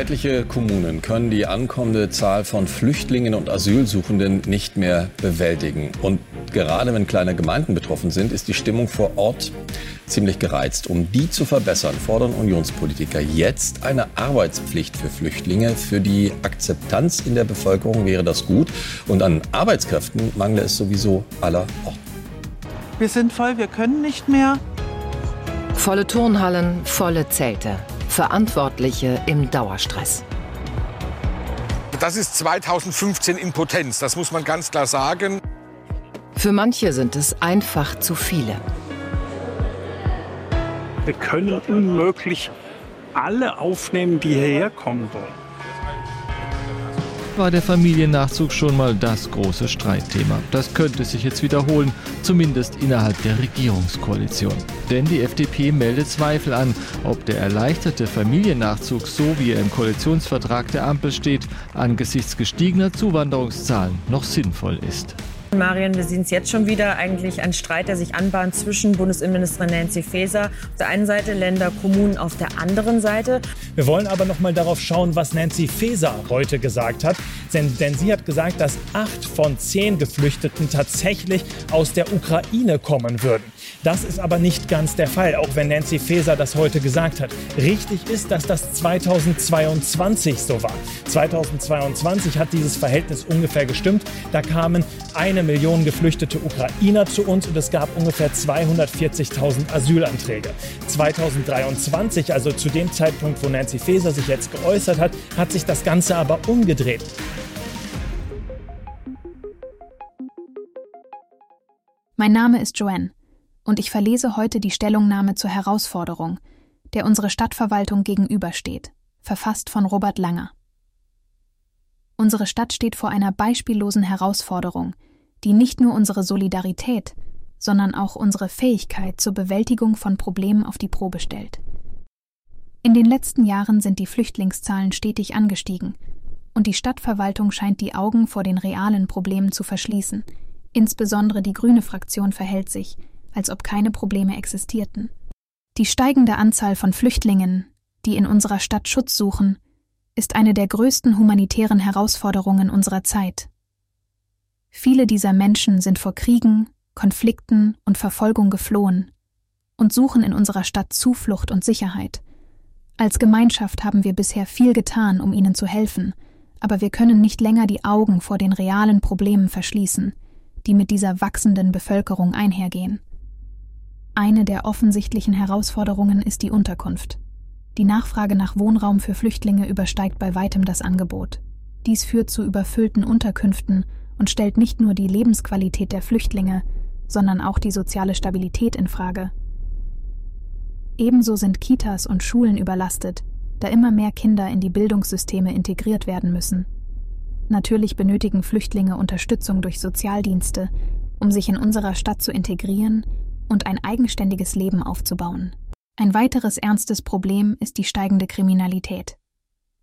Etliche Kommunen können die ankommende Zahl von Flüchtlingen und Asylsuchenden nicht mehr bewältigen. Und gerade wenn kleine Gemeinden betroffen sind, ist die Stimmung vor Ort ziemlich gereizt. Um die zu verbessern, fordern Unionspolitiker jetzt eine Arbeitspflicht für Flüchtlinge. Für die Akzeptanz in der Bevölkerung wäre das gut. Und an Arbeitskräften mangle es sowieso aller Orten. Wir sind voll, wir können nicht mehr. Volle Turnhallen, volle Zelte. Verantwortliche im Dauerstress. Das ist 2015 Impotenz, das muss man ganz klar sagen. Für manche sind es einfach zu viele. Wir können unmöglich alle aufnehmen, die hierher kommen wollen. War der Familiennachzug schon mal das große Streitthema. Das könnte sich jetzt wiederholen, zumindest innerhalb der Regierungskoalition. Denn die FDP meldet Zweifel an, ob der erleichterte Familiennachzug, so wie er im Koalitionsvertrag der Ampel steht, angesichts gestiegener Zuwanderungszahlen noch sinnvoll ist. Marion, wir sehen es jetzt schon wieder, eigentlich ein Streit, der sich anbahnt zwischen Bundesinnenministerin Nancy Faeser auf der einen Seite, Länder, Kommunen auf der anderen Seite. Wir wollen aber noch mal darauf schauen, was Nancy Faeser heute gesagt hat. Denn, denn sie hat gesagt, dass acht von zehn Geflüchteten tatsächlich aus der Ukraine kommen würden. Das ist aber nicht ganz der Fall, auch wenn Nancy Faeser das heute gesagt hat. Richtig ist, dass das 2022 so war. 2022 hat dieses Verhältnis ungefähr gestimmt. Da kamen eine Million geflüchtete Ukrainer zu uns und es gab ungefähr 240.000 Asylanträge. 2023, also zu dem Zeitpunkt, wo Nancy Faeser sich jetzt geäußert hat, hat sich das Ganze aber umgedreht. Mein Name ist Joanne und ich verlese heute die Stellungnahme zur Herausforderung, der unsere Stadtverwaltung gegenübersteht, verfasst von Robert Langer. Unsere Stadt steht vor einer beispiellosen Herausforderung, die nicht nur unsere Solidarität, sondern auch unsere Fähigkeit zur Bewältigung von Problemen auf die Probe stellt. In den letzten Jahren sind die Flüchtlingszahlen stetig angestiegen, und die Stadtverwaltung scheint die Augen vor den realen Problemen zu verschließen. Insbesondere die grüne Fraktion verhält sich, als ob keine Probleme existierten. Die steigende Anzahl von Flüchtlingen, die in unserer Stadt Schutz suchen, ist eine der größten humanitären Herausforderungen unserer Zeit. Viele dieser Menschen sind vor Kriegen, Konflikten und Verfolgung geflohen und suchen in unserer Stadt Zuflucht und Sicherheit. Als Gemeinschaft haben wir bisher viel getan, um ihnen zu helfen, aber wir können nicht länger die Augen vor den realen Problemen verschließen, die mit dieser wachsenden Bevölkerung einhergehen. Eine der offensichtlichen Herausforderungen ist die Unterkunft. Die Nachfrage nach Wohnraum für Flüchtlinge übersteigt bei weitem das Angebot. Dies führt zu überfüllten Unterkünften und stellt nicht nur die Lebensqualität der Flüchtlinge, sondern auch die soziale Stabilität in Frage. Ebenso sind Kitas und Schulen überlastet, da immer mehr Kinder in die Bildungssysteme integriert werden müssen. Natürlich benötigen Flüchtlinge Unterstützung durch Sozialdienste, um sich in unserer Stadt zu integrieren und ein eigenständiges Leben aufzubauen. Ein weiteres ernstes Problem ist die steigende Kriminalität.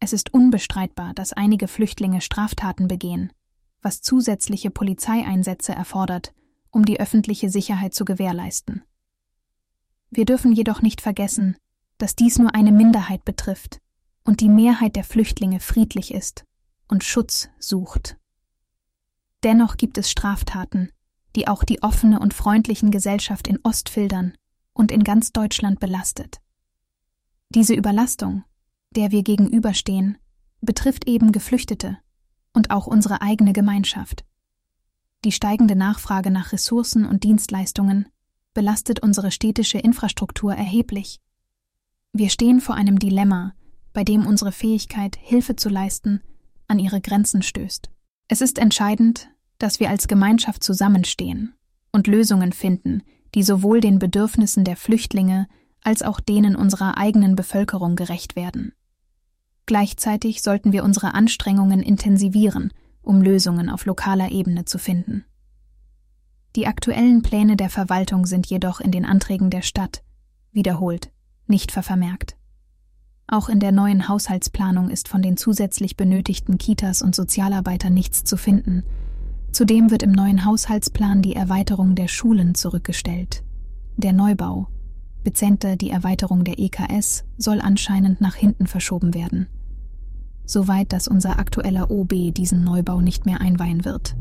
Es ist unbestreitbar, dass einige Flüchtlinge Straftaten begehen, was zusätzliche Polizeieinsätze erfordert, um die öffentliche Sicherheit zu gewährleisten. Wir dürfen jedoch nicht vergessen, dass dies nur eine Minderheit betrifft und die Mehrheit der Flüchtlinge friedlich ist und Schutz sucht. Dennoch gibt es Straftaten, die auch die offene und freundlichen Gesellschaft in Ostfildern und in ganz Deutschland belastet. Diese Überlastung, der wir gegenüberstehen, betrifft eben Geflüchtete und auch unsere eigene Gemeinschaft. Die steigende Nachfrage nach Ressourcen und Dienstleistungen belastet unsere städtische Infrastruktur erheblich. Wir stehen vor einem Dilemma, bei dem unsere Fähigkeit, Hilfe zu leisten, an ihre Grenzen stößt. Es ist entscheidend, dass wir als Gemeinschaft zusammenstehen und Lösungen finden, die sowohl den Bedürfnissen der Flüchtlinge als auch denen unserer eigenen Bevölkerung gerecht werden. Gleichzeitig sollten wir unsere Anstrengungen intensivieren, um Lösungen auf lokaler Ebene zu finden. Die aktuellen Pläne der Verwaltung sind jedoch in den Anträgen der Stadt, wiederholt, nicht vermerkt. Auch in der neuen Haushaltsplanung ist von den zusätzlich benötigten Kitas und Sozialarbeitern nichts zu finden, Zudem wird im neuen Haushaltsplan die Erweiterung der Schulen zurückgestellt. Der Neubau, bezenter die Erweiterung der EKS, soll anscheinend nach hinten verschoben werden. Soweit dass unser aktueller OB diesen Neubau nicht mehr einweihen wird.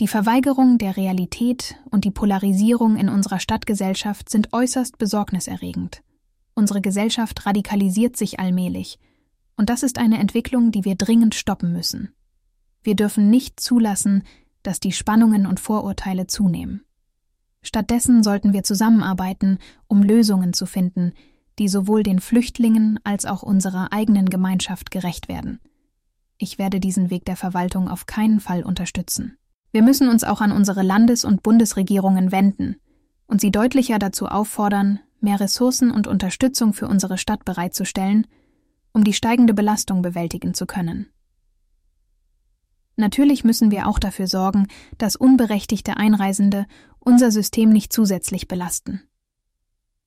Die Verweigerung der Realität und die Polarisierung in unserer Stadtgesellschaft sind äußerst besorgniserregend. Unsere Gesellschaft radikalisiert sich allmählich, und das ist eine Entwicklung, die wir dringend stoppen müssen. Wir dürfen nicht zulassen, dass die Spannungen und Vorurteile zunehmen. Stattdessen sollten wir zusammenarbeiten, um Lösungen zu finden, die sowohl den Flüchtlingen als auch unserer eigenen Gemeinschaft gerecht werden. Ich werde diesen Weg der Verwaltung auf keinen Fall unterstützen. Wir müssen uns auch an unsere Landes- und Bundesregierungen wenden und sie deutlicher dazu auffordern, mehr Ressourcen und Unterstützung für unsere Stadt bereitzustellen, um die steigende Belastung bewältigen zu können. Natürlich müssen wir auch dafür sorgen, dass unberechtigte Einreisende unser System nicht zusätzlich belasten.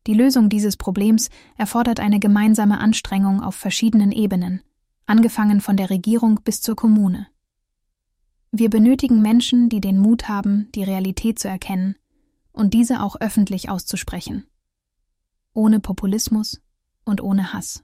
Die Lösung dieses Problems erfordert eine gemeinsame Anstrengung auf verschiedenen Ebenen, angefangen von der Regierung bis zur Kommune. Wir benötigen Menschen, die den Mut haben, die Realität zu erkennen und diese auch öffentlich auszusprechen. Ohne Populismus und ohne Hass.